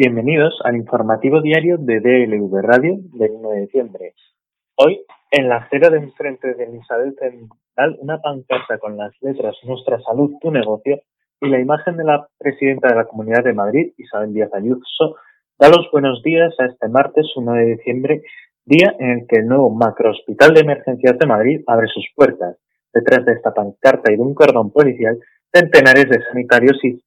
Bienvenidos al informativo diario de DLV Radio del 1 de diciembre. Hoy, en la acera de enfrente de Isabel Central, una pancarta con las letras Nuestra Salud, Tu Negocio y la imagen de la presidenta de la Comunidad de Madrid, Isabel Díaz Ayuso, da los buenos días a este martes 1 de diciembre, día en el que el nuevo macrohospital de emergencias de Madrid abre sus puertas. Detrás de esta pancarta y de un cordón policial, centenares de sanitarios y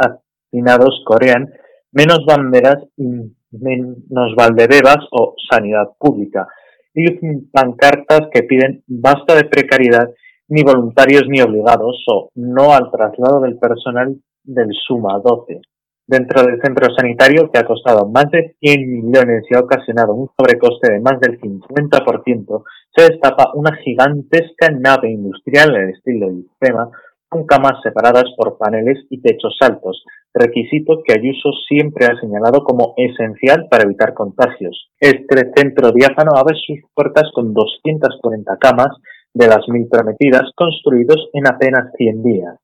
afinados corean menos banderas y menos valdebebas o sanidad pública, y pancartas que piden basta de precariedad, ni voluntarios ni obligados, o no al traslado del personal del SUMA 12. Dentro del centro sanitario, que ha costado más de 100 millones y ha ocasionado un sobrecoste de más del 50%, se destapa una gigantesca nave industrial en estilo sistema con camas separadas por paneles y techos altos, requisito que Ayuso siempre ha señalado como esencial para evitar contagios. Este centro diáfano abre sus puertas con 240 camas de las mil prometidas, construidos en apenas 100 días.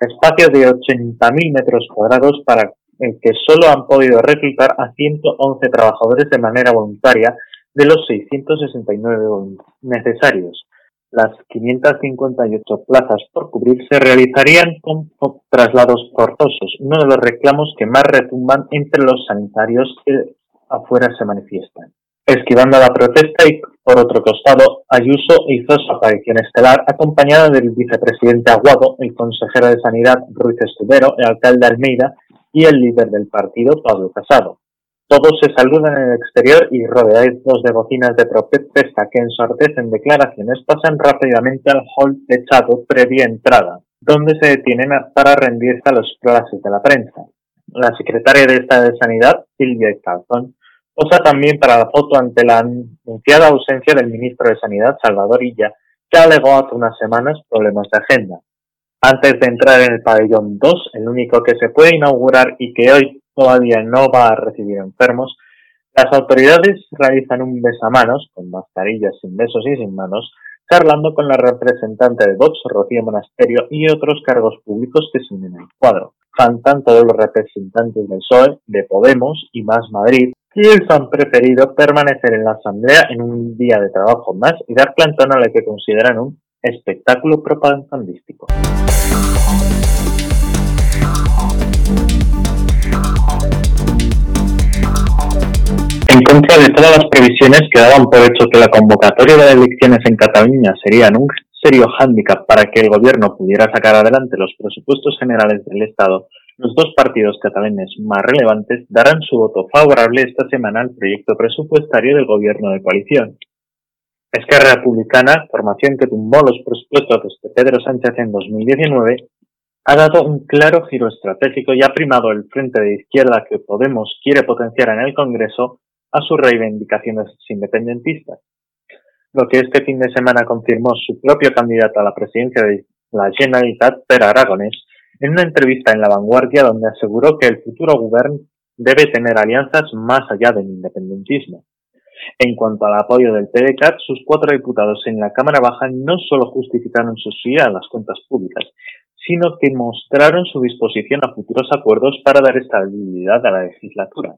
Espacio de 80.000 metros cuadrados para el que solo han podido reclutar a 111 trabajadores de manera voluntaria de los 669 necesarios. Las 558 plazas por cubrir se realizarían con traslados forzosos, uno de los reclamos que más retumban entre los sanitarios que afuera se manifiestan. Esquivando la protesta y, por otro costado, Ayuso hizo su aparición estelar acompañada del vicepresidente Aguado, el consejero de Sanidad Ruiz Estudero, el alcalde Almeida y el líder del partido Pablo Casado. Todos se saludan en el exterior y rodeados de bocinas de protesta que ensordecen declaraciones pasan rápidamente al hall techado previa entrada, donde se detienen para rendirse a los clases de la prensa. La secretaria de Estado de Sanidad, Silvia Calzón, posa también para la foto ante la anunciada ausencia del ministro de Sanidad, Salvador Illa, que alegó hace unas semanas problemas de agenda. Antes de entrar en el pabellón 2, el único que se puede inaugurar y que hoy todavía no va a recibir enfermos, las autoridades realizan un besamanos, con mascarillas sin besos y sin manos, charlando con la representante de Vox, Rocío Monasterio, y otros cargos públicos que se unen al cuadro. Faltan todos los representantes del PSOE, de Podemos y Más Madrid, quienes han preferido permanecer en la Asamblea en un día de trabajo más y dar plantón a lo que consideran un espectáculo propagandístico. Contra de todas las previsiones que daban por hecho que la convocatoria de elecciones en Cataluña sería un serio hándicap para que el gobierno pudiera sacar adelante los presupuestos generales del Estado, los dos partidos catalanes más relevantes darán su voto favorable esta semana al proyecto presupuestario del gobierno de coalición. Esquerra Republicana, formación que tumbó los presupuestos de Pedro Sánchez en 2019, ha dado un claro giro estratégico y ha primado el frente de izquierda que Podemos quiere potenciar en el Congreso a sus reivindicaciones independentistas. Lo que este fin de semana confirmó su propio candidato a la presidencia de la Generalitat, Per Aragonés, en una entrevista en La Vanguardia donde aseguró que el futuro gobierno debe tener alianzas más allá del independentismo. En cuanto al apoyo del PDCAT, sus cuatro diputados en la Cámara Baja no solo justificaron su subida a las cuentas públicas, sino que mostraron su disposición a futuros acuerdos para dar estabilidad a la legislatura.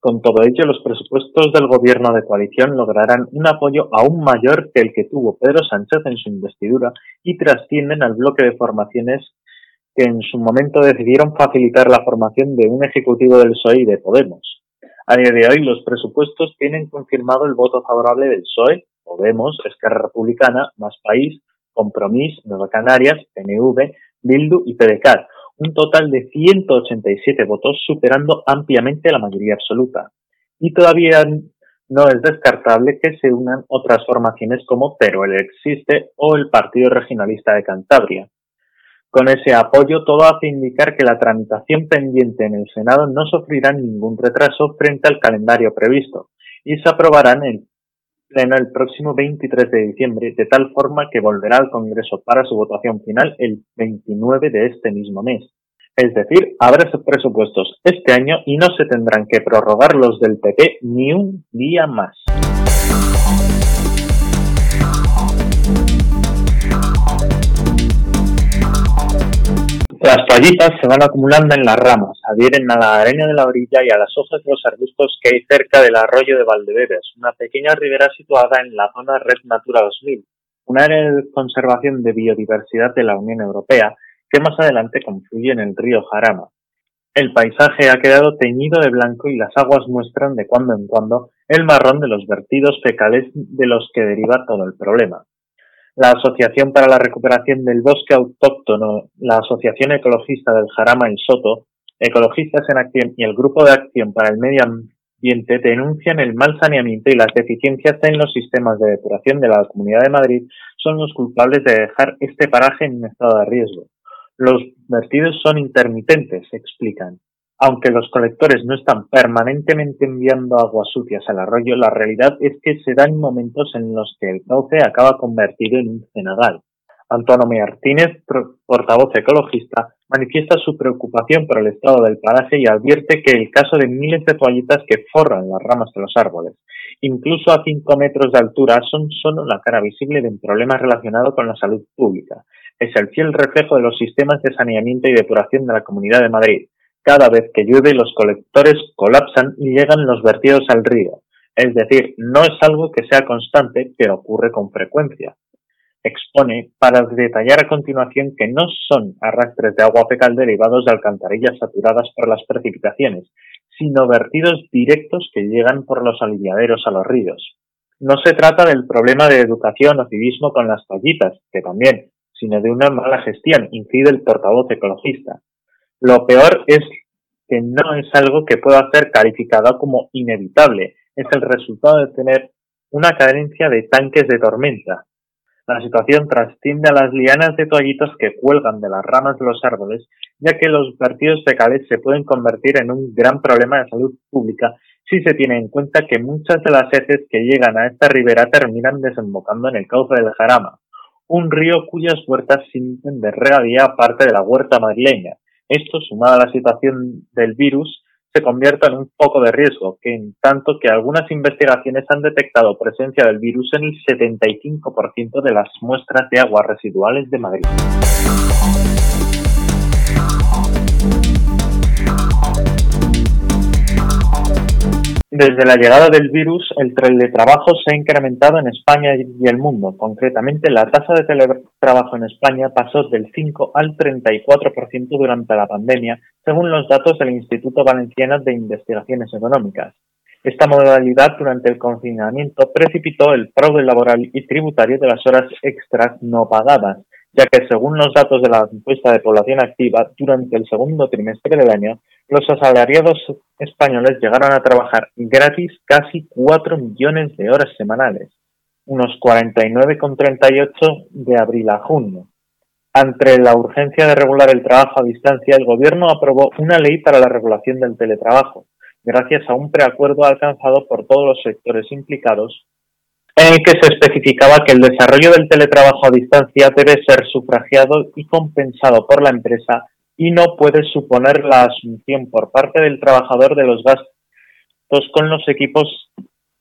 Con todo ello, los presupuestos del gobierno de coalición lograrán un apoyo aún mayor que el que tuvo Pedro Sánchez en su investidura y trascienden al bloque de formaciones que en su momento decidieron facilitar la formación de un ejecutivo del PSOE y de Podemos. A día de hoy, los presupuestos tienen confirmado el voto favorable del PSOE, Podemos, Esquerra Republicana, Más País, Compromís, Nueva Canarias, PNV, Bildu y PDCAT, un total de 187 votos, superando ampliamente la mayoría absoluta. Y todavía no es descartable que se unan otras formaciones como Teruel Existe o el Partido Regionalista de Cantabria. Con ese apoyo, todo hace indicar que la tramitación pendiente en el Senado no sufrirá ningún retraso frente al calendario previsto y se aprobará en el Pleno el próximo 23 de diciembre, de tal forma que volverá al Congreso para su votación final el 29 de este mismo mes. Es decir, habrá presupuestos este año y no se tendrán que prorrogar los del PP ni un día más. Las toallitas se van acumulando en las ramas, adhieren a la arena de la orilla y a las hojas de los arbustos que hay cerca del arroyo de Valdebebes, una pequeña ribera situada en la zona Red Natura 2000, un área de conservación de biodiversidad de la Unión Europea que más adelante confluye en el río Jarama. El paisaje ha quedado teñido de blanco y las aguas muestran de cuando en cuando el marrón de los vertidos fecales de los que deriva todo el problema. La Asociación para la Recuperación del Bosque Autóctono, la Asociación Ecologista del Jarama y Soto, Ecologistas en Acción y el Grupo de Acción para el Medio Ambiente denuncian el mal saneamiento y las deficiencias en los sistemas de depuración de la Comunidad de Madrid son los culpables de dejar este paraje en un estado de riesgo. Los vertidos son intermitentes, explican. Aunque los colectores no están permanentemente enviando aguas sucias al arroyo, la realidad es que se dan momentos en los que el cauce acaba convertido en un cenadal. Antonio Martínez, portavoz ecologista, manifiesta su preocupación por el estado del paraje y advierte que el caso de miles de toallitas que forran las ramas de los árboles, incluso a 5 metros de altura, son solo la cara visible de un problema relacionado con la salud pública, es el fiel reflejo de los sistemas de saneamiento y depuración de la Comunidad de Madrid. Cada vez que llueve los colectores colapsan y llegan los vertidos al río. Es decir, no es algo que sea constante, pero ocurre con frecuencia. Expone para detallar a continuación que no son arrastres de agua fecal derivados de alcantarillas saturadas por las precipitaciones, sino vertidos directos que llegan por los aliviaderos a los ríos. No se trata del problema de educación o civismo con las tallitas, que también, sino de una mala gestión, incide el portavoz ecologista. Lo peor es que no es algo que pueda ser calificado como inevitable, es el resultado de tener una carencia de tanques de tormenta. La situación trasciende a las lianas de toallitos que cuelgan de las ramas de los árboles, ya que los vertidos fecales se pueden convertir en un gran problema de salud pública si se tiene en cuenta que muchas de las heces que llegan a esta ribera terminan desembocando en el cauce del Jarama, un río cuyas huertas sirven de regadía parte de la huerta madrileña. Esto, sumado a la situación del virus, se convierte en un foco de riesgo, que en tanto que algunas investigaciones han detectado presencia del virus en el 75% de las muestras de aguas residuales de Madrid. Desde la llegada del virus, el teletrabajo se ha incrementado en España y el mundo. Concretamente, la tasa de teletrabajo en España pasó del 5 al 34% durante la pandemia, según los datos del Instituto Valenciano de Investigaciones Económicas. Esta modalidad durante el confinamiento precipitó el fraude laboral y tributario de las horas extras no pagadas, ya que según los datos de la encuesta de población activa, durante el segundo trimestre del año, los asalariados españoles llegaron a trabajar gratis casi 4 millones de horas semanales, unos 49,38 de abril a junio. Ante la urgencia de regular el trabajo a distancia, el Gobierno aprobó una ley para la regulación del teletrabajo, gracias a un preacuerdo alcanzado por todos los sectores implicados en el que se especificaba que el desarrollo del teletrabajo a distancia debe ser sufragiado y compensado por la empresa y no puede suponer la asunción por parte del trabajador de los gastos con los equipos,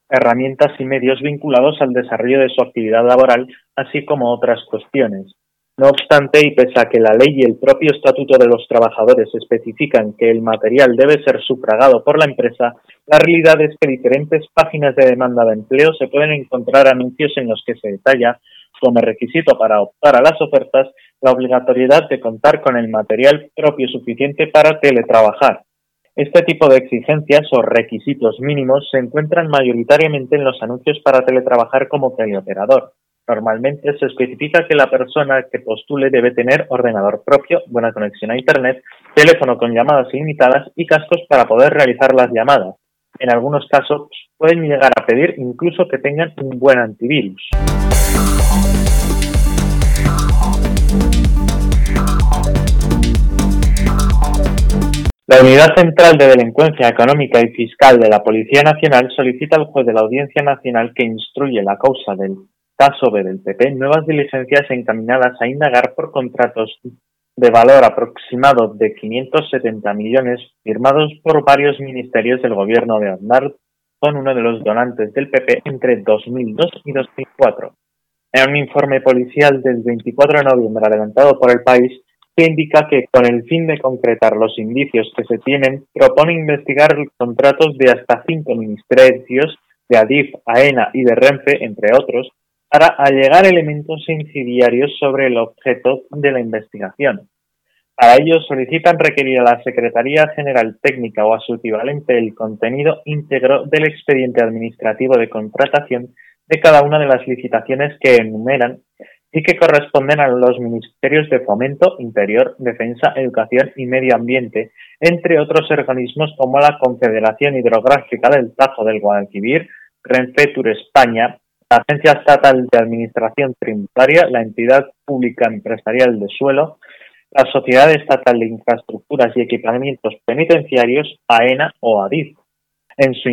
herramientas y medios vinculados al desarrollo de su actividad laboral, así como otras cuestiones. No obstante, y pese a que la ley y el propio estatuto de los trabajadores especifican que el material debe ser sufragado por la empresa, la realidad es que diferentes páginas de demanda de empleo se pueden encontrar anuncios en los que se detalla, como requisito para optar a las ofertas, la obligatoriedad de contar con el material propio suficiente para teletrabajar. Este tipo de exigencias o requisitos mínimos se encuentran mayoritariamente en los anuncios para teletrabajar como teleoperador. Normalmente se especifica que la persona que postule debe tener ordenador propio, buena conexión a Internet, teléfono con llamadas ilimitadas y cascos para poder realizar las llamadas. En algunos casos pueden llegar a pedir incluso que tengan un buen antivirus. La Unidad Central de Delincuencia Económica y Fiscal de la Policía Nacional solicita al juez de la Audiencia Nacional que instruye la causa del caso B del PP nuevas diligencias encaminadas a indagar por contratos de valor aproximado de 570 millones firmados por varios ministerios del gobierno de Aznar con uno de los donantes del PP entre 2002 y 2004. En un informe policial del 24 de noviembre adelantado por el país, que indica que con el fin de concretar los indicios que se tienen, propone investigar contratos de hasta cinco ministerios de Adif, AENA y de Renfe, entre otros, para allegar elementos incendiarios sobre el objeto de la investigación. Para ello solicitan requerir a la Secretaría General Técnica o a su equivalente el contenido íntegro del expediente administrativo de contratación de cada una de las licitaciones que enumeran y que corresponden a los ministerios de Fomento, Interior, Defensa, Educación y Medio Ambiente, entre otros organismos como la Confederación Hidrográfica del Tajo del Guadalquivir, Renfe Tour España, la Agencia Estatal de Administración Tributaria, la Entidad Pública Empresarial de Suelo, la Sociedad Estatal de Infraestructuras y Equipamientos Penitenciarios, AENA o ADIF. En su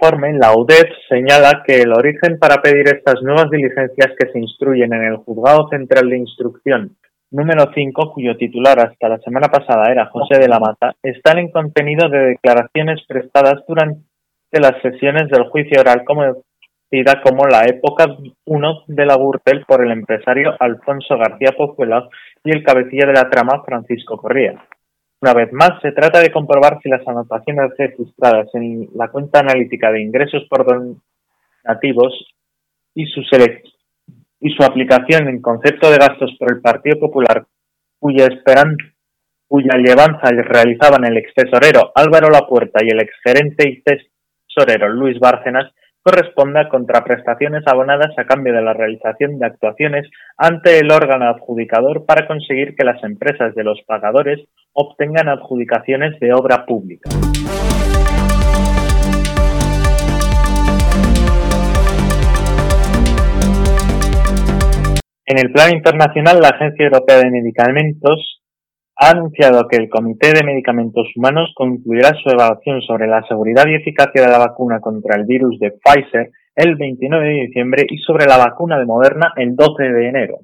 informe, la UDEF señala que el origen para pedir estas nuevas diligencias que se instruyen en el Juzgado Central de Instrucción número 5, cuyo titular hasta la semana pasada era José de la Mata, están en contenido de declaraciones prestadas durante las sesiones del juicio oral conocida como la época 1 de la Gürtel por el empresario Alfonso García Pozuelo y el cabecilla de la trama Francisco Corría. Una vez más, se trata de comprobar si las anotaciones registradas en la cuenta analítica de ingresos por donativos y su, y su aplicación en concepto de gastos por el Partido Popular, cuya cuya llevanza realizaban el ex tesorero Álvaro Lapuerta y el exgerente y tesorero Luis Bárcenas, corresponda contraprestaciones abonadas a cambio de la realización de actuaciones ante el órgano adjudicador para conseguir que las empresas de los pagadores obtengan adjudicaciones de obra pública. En el plano internacional, la Agencia Europea de Medicamentos ha anunciado que el Comité de Medicamentos Humanos concluirá su evaluación sobre la seguridad y eficacia de la vacuna contra el virus de Pfizer el 29 de diciembre y sobre la vacuna de Moderna el 12 de enero.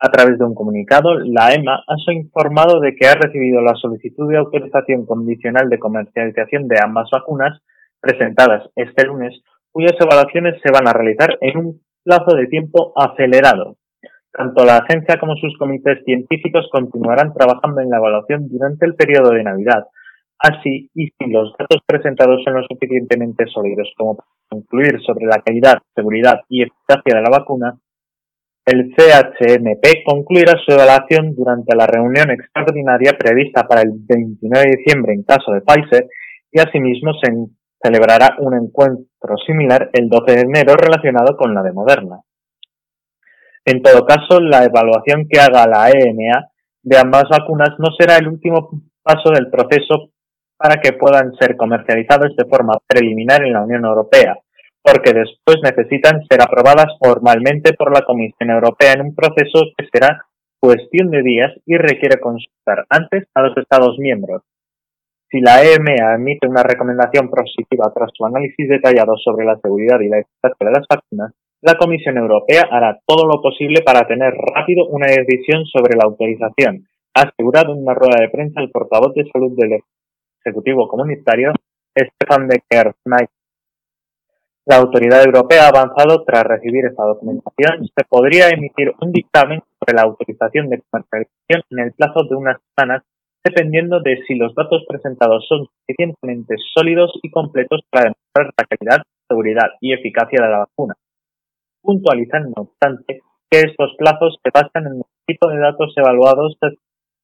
A través de un comunicado, la EMA ha informado de que ha recibido la solicitud de autorización condicional de comercialización de ambas vacunas presentadas este lunes, cuyas evaluaciones se van a realizar en un plazo de tiempo acelerado, tanto la agencia como sus comités científicos continuarán trabajando en la evaluación durante el periodo de Navidad. Así, y si los datos presentados son lo suficientemente sólidos como para concluir sobre la calidad, seguridad y eficacia de la vacuna, el CHMP concluirá su evaluación durante la reunión extraordinaria prevista para el 29 de diciembre en caso de Pfizer y asimismo se celebrará un encuentro similar el 12 de enero relacionado con la de Moderna. En todo caso, la evaluación que haga la EMA de ambas vacunas no será el último paso del proceso para que puedan ser comercializadas de forma preliminar en la Unión Europea, porque después necesitan ser aprobadas formalmente por la Comisión Europea en un proceso que será cuestión de días y requiere consultar antes a los Estados miembros. Si la EMA emite una recomendación positiva tras su análisis detallado sobre la seguridad y la eficacia de las vacunas, la Comisión Europea hará todo lo posible para tener rápido una decisión sobre la autorización, ha asegurado en una rueda de prensa el portavoz de salud del Ejecutivo Comunitario, Stefan de Kernay. La autoridad europea ha avanzado tras recibir esta documentación. Se podría emitir un dictamen sobre la autorización de comercialización en el plazo de unas semanas, dependiendo de si los datos presentados son suficientemente sólidos y completos para demostrar la calidad, seguridad y eficacia de la vacuna puntualizan, no obstante, que estos plazos se basan en el tipo de datos evaluados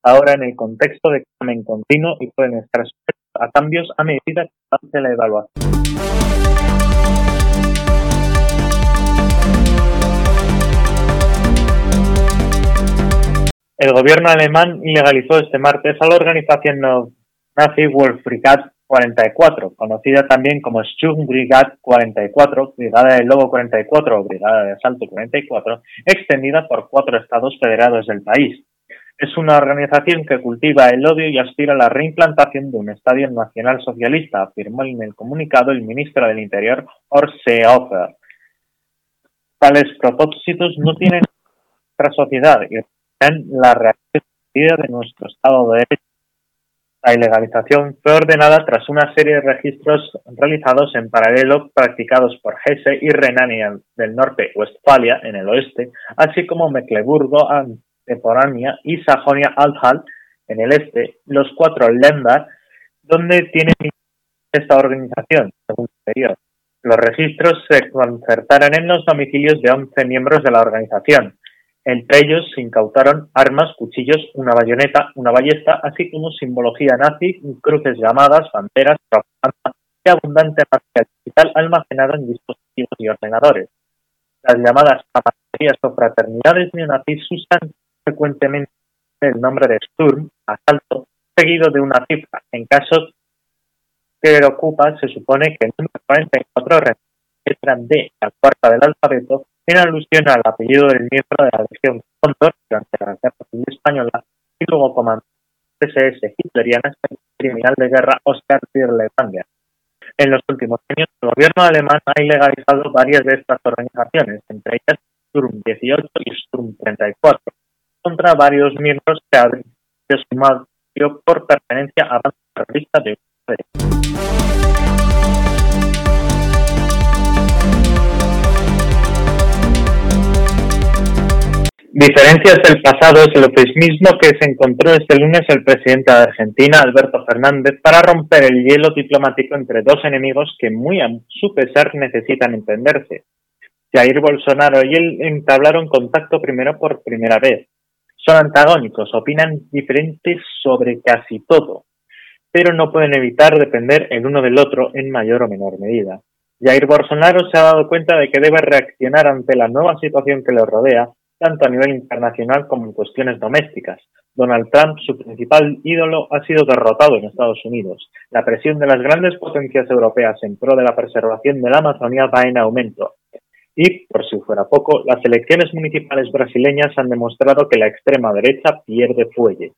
ahora en el contexto de examen continuo y pueden estar sujetos a cambios a medida que avance la evaluación. El gobierno alemán ilegalizó este martes a la organización nazi Wolfbrigade 44, conocida también como Sturmbrigade 44, Brigada del Lobo 44 o Brigada de Asalto 44, extendida por cuatro estados federados del país. Es una organización que cultiva el odio y aspira a la reimplantación de un estadio nacional socialista, afirmó en el comunicado el ministro del Interior, Seehofer. Tales propósitos no tienen nuestra sociedad y la realidad de nuestro Estado de Derecho la ilegalización fue ordenada tras una serie de registros realizados en paralelo practicados por Hesse y Renania del Norte-Westfalia en el oeste, así como Mecklemburgo, Anteporania y Sajonia-Anhalt En el este, los cuatro Länder, donde tiene esta organización, según superior. Los registros se concertaron en los domicilios de 11 miembros de la organización. Entre ellos se incautaron armas, cuchillos, una bayoneta, una ballesta, así como simbología nazi, cruces llamadas, banderas, propaganda y abundante material digital almacenado en dispositivos y ordenadores. Las llamadas amarillas o fraternidades neonazis usan frecuentemente el nombre de Sturm, asalto, seguido de una cifra. En casos que ocupa, se supone que el número 44 letra D, la cuarta del alfabeto, en alusión al apellido del miembro de la Legión Condor durante la Guerra Civil Española y luego comandante SS hitleriana criminal de guerra Oscar Tirlevanger. En los últimos años, el gobierno alemán ha ilegalizado varias de estas organizaciones, entre ellas Sturm 18 y Sturm 34, contra varios miembros que han sumado por pertenencia a bandas terroristas de Diferencias del pasado es el optimismo que se encontró este lunes el presidente de Argentina, Alberto Fernández, para romper el hielo diplomático entre dos enemigos que muy a su pesar necesitan entenderse. Jair Bolsonaro y él entablaron contacto primero por primera vez. Son antagónicos, opinan diferentes sobre casi todo, pero no pueden evitar depender el uno del otro en mayor o menor medida. Jair Bolsonaro se ha dado cuenta de que debe reaccionar ante la nueva situación que le rodea tanto a nivel internacional como en cuestiones domésticas. Donald Trump, su principal ídolo, ha sido derrotado en Estados Unidos. La presión de las grandes potencias europeas en pro de la preservación de la Amazonía va en aumento. Y, por si fuera poco, las elecciones municipales brasileñas han demostrado que la extrema derecha pierde fuelle.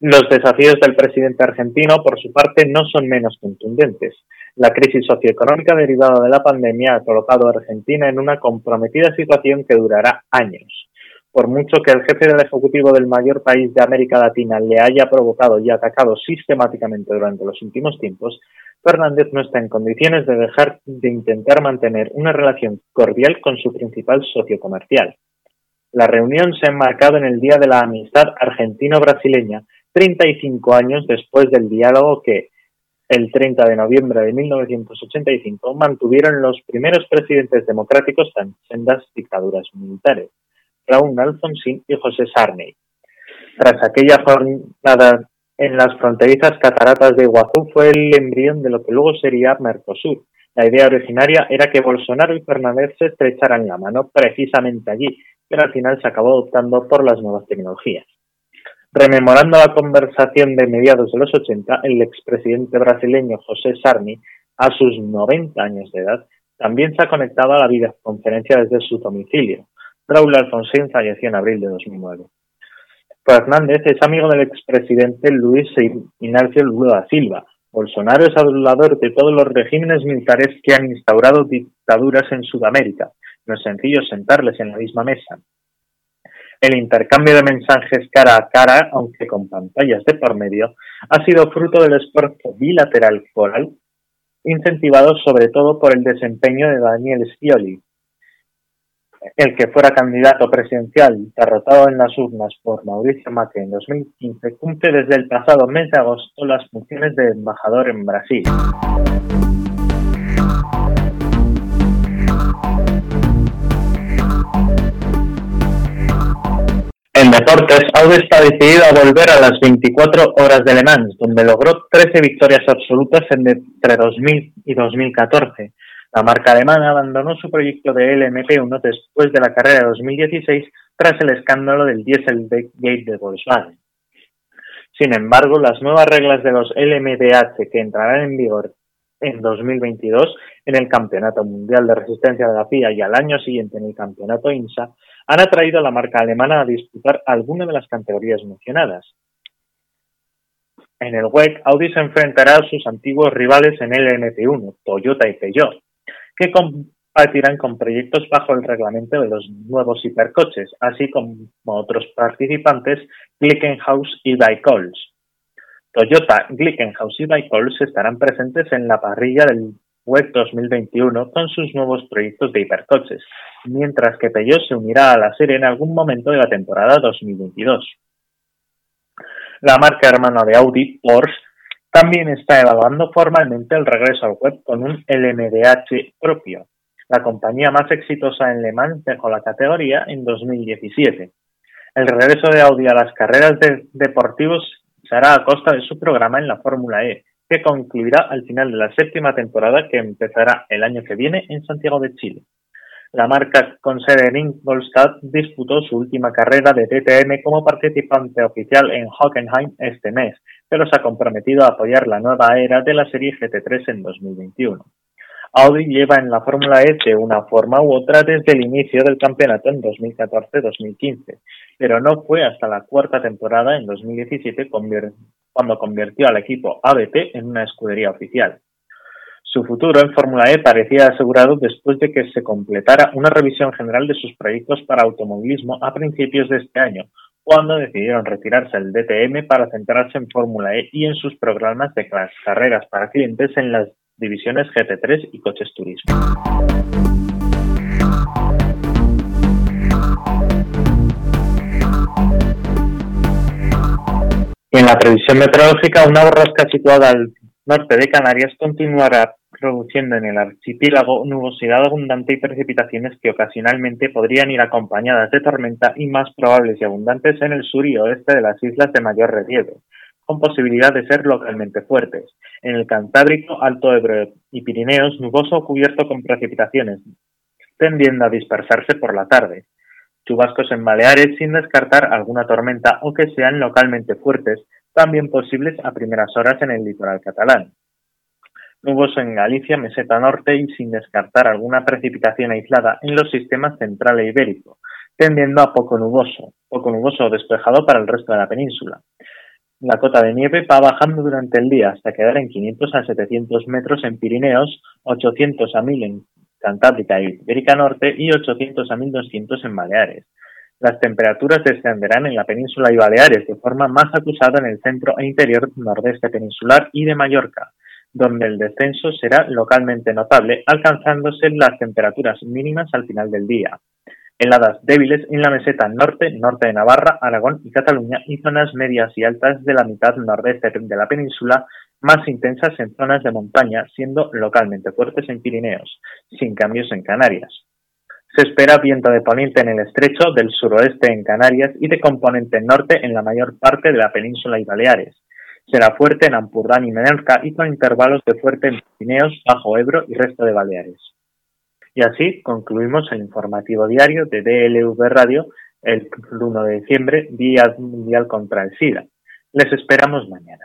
Los desafíos del presidente argentino, por su parte, no son menos contundentes. La crisis socioeconómica derivada de la pandemia ha colocado a Argentina en una comprometida situación que durará años. Por mucho que el jefe del Ejecutivo del mayor país de América Latina le haya provocado y atacado sistemáticamente durante los últimos tiempos, Fernández no está en condiciones de dejar de intentar mantener una relación cordial con su principal socio comercial. La reunión se ha enmarcado en el Día de la Amistad Argentino-Brasileña, 35 años después del diálogo que, el 30 de noviembre de 1985 mantuvieron los primeros presidentes democráticos en sendas dictaduras militares, Raúl Alfonsín y José Sarney. Tras aquella jornada en las fronterizas cataratas de Iguazú fue el embrión de lo que luego sería Mercosur. La idea originaria era que Bolsonaro y Fernández se estrecharan la mano precisamente allí, pero al final se acabó optando por las nuevas tecnologías. Rememorando la conversación de mediados de los 80, el expresidente brasileño José Sarni, a sus 90 años de edad, también se ha conectado a la videoconferencia desde su domicilio. Raúl Alfonsín falleció en abril de 2009. Fernández es amigo del expresidente Luis Ignacio Lula da Silva. Bolsonaro es adulador de todos los regímenes militares que han instaurado dictaduras en Sudamérica. No es sencillo sentarles en la misma mesa. El intercambio de mensajes cara a cara, aunque con pantallas de por medio, ha sido fruto del esfuerzo bilateral coral, incentivado sobre todo por el desempeño de Daniel Scioli, el que fuera candidato presidencial derrotado en las urnas por Mauricio Macri en 2015, cumple desde el pasado mes de agosto las funciones de embajador en Brasil. En deportes, Audi está decidido a volver a las 24 horas de Le Mans, donde logró 13 victorias absolutas entre 2000 y 2014. La marca alemana abandonó su proyecto de LMP1 después de la carrera de 2016 tras el escándalo del Dieselgate de Volkswagen. Sin embargo, las nuevas reglas de los LMDH que entrarán en vigor en 2022 en el Campeonato Mundial de Resistencia de la FIA y al año siguiente en el Campeonato INSA han atraído a la marca alemana a disputar alguna de las categorías mencionadas. En el WEC, Audi se enfrentará a sus antiguos rivales en el MP1, Toyota y Peugeot, que compartirán con proyectos bajo el reglamento de los nuevos hipercoches, así como otros participantes, Glickenhaus y Daicols. Toyota, Glickenhaus y Daicols estarán presentes en la parrilla del WEC 2021 con sus nuevos proyectos de hipercoches, mientras que Peugeot se unirá a la serie en algún momento de la temporada 2022. La marca hermana de Audi, Porsche, también está evaluando formalmente el regreso al web con un LMDH propio. La compañía más exitosa en Le Mans dejó la categoría en 2017. El regreso de Audi a las carreras de deportivos será a costa de su programa en la Fórmula E, que concluirá al final de la séptima temporada que empezará el año que viene en Santiago de Chile. La marca con sede en Ingolstadt disputó su última carrera de DTM como participante oficial en Hockenheim este mes, pero se ha comprometido a apoyar la nueva era de la serie GT3 en 2021. Audi lleva en la Fórmula E de una forma u otra desde el inicio del campeonato en 2014-2015, pero no fue hasta la cuarta temporada en 2017 cuando convirtió al equipo ABT en una escudería oficial. Su futuro en Fórmula E parecía asegurado después de que se completara una revisión general de sus proyectos para automovilismo a principios de este año, cuando decidieron retirarse del DTM para centrarse en Fórmula E y en sus programas de carreras para clientes en las divisiones GT3 y coches turismo. En la previsión meteorológica, una borrasca situada al norte de Canarias continuará produciendo en el archipiélago nubosidad abundante y precipitaciones que ocasionalmente podrían ir acompañadas de tormenta y más probables y abundantes en el sur y oeste de las islas de mayor relieve, con posibilidad de ser localmente fuertes. En el Cantábrico, Alto Ebro y Pirineos, nuboso o cubierto con precipitaciones, tendiendo a dispersarse por la tarde. Chubascos en Baleares sin descartar alguna tormenta o que sean localmente fuertes, también posibles a primeras horas en el litoral catalán. Nuboso en Galicia, meseta norte y sin descartar alguna precipitación aislada en los sistemas central e ibérico, tendiendo a poco nuboso, poco nuboso o despejado para el resto de la península. La cota de nieve va bajando durante el día hasta quedar en 500 a 700 metros en Pirineos, 800 a 1000 en Cantábrica y Ibérica Norte y 800 a 1200 en Baleares. Las temperaturas descenderán en la península y Baleares de forma más acusada en el centro e interior nordeste peninsular y de Mallorca, donde el descenso será localmente notable, alcanzándose las temperaturas mínimas al final del día. Heladas débiles en la meseta norte, norte de Navarra, Aragón y Cataluña y zonas medias y altas de la mitad nordeste de la península, más intensas en zonas de montaña, siendo localmente fuertes en Pirineos, sin cambios en Canarias. Se espera viento de poniente en el estrecho, del suroeste en Canarias y de componente norte en la mayor parte de la península y Baleares. Será fuerte en Ampurdán y Menorca y con intervalos de fuerte en Pirineos, Bajo Ebro y resto de Baleares. Y así concluimos el informativo diario de DLV Radio el 1 de diciembre, Día Mundial contra el SIDA. Les esperamos mañana.